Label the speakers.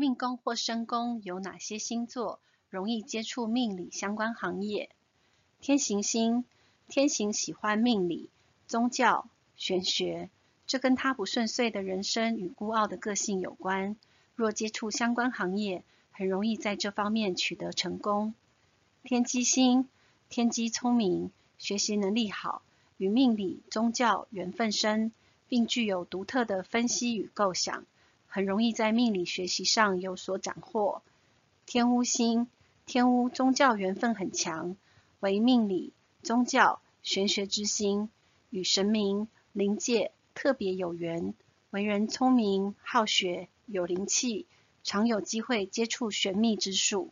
Speaker 1: 命宫或身宫有哪些星座容易接触命理相关行业？天行星，天行喜欢命理、宗教、玄学，这跟他不顺遂的人生与孤傲的个性有关。若接触相关行业，很容易在这方面取得成功。天机星，天机聪明，学习能力好，与命理、宗教缘分深，并具有独特的分析与构想。很容易在命理学习上有所斩获。天乌星，天乌宗教缘分很强，为命理、宗教、玄学之星，与神明、灵界特别有缘。为人聪明、好学、有灵气，常有机会接触玄秘之术。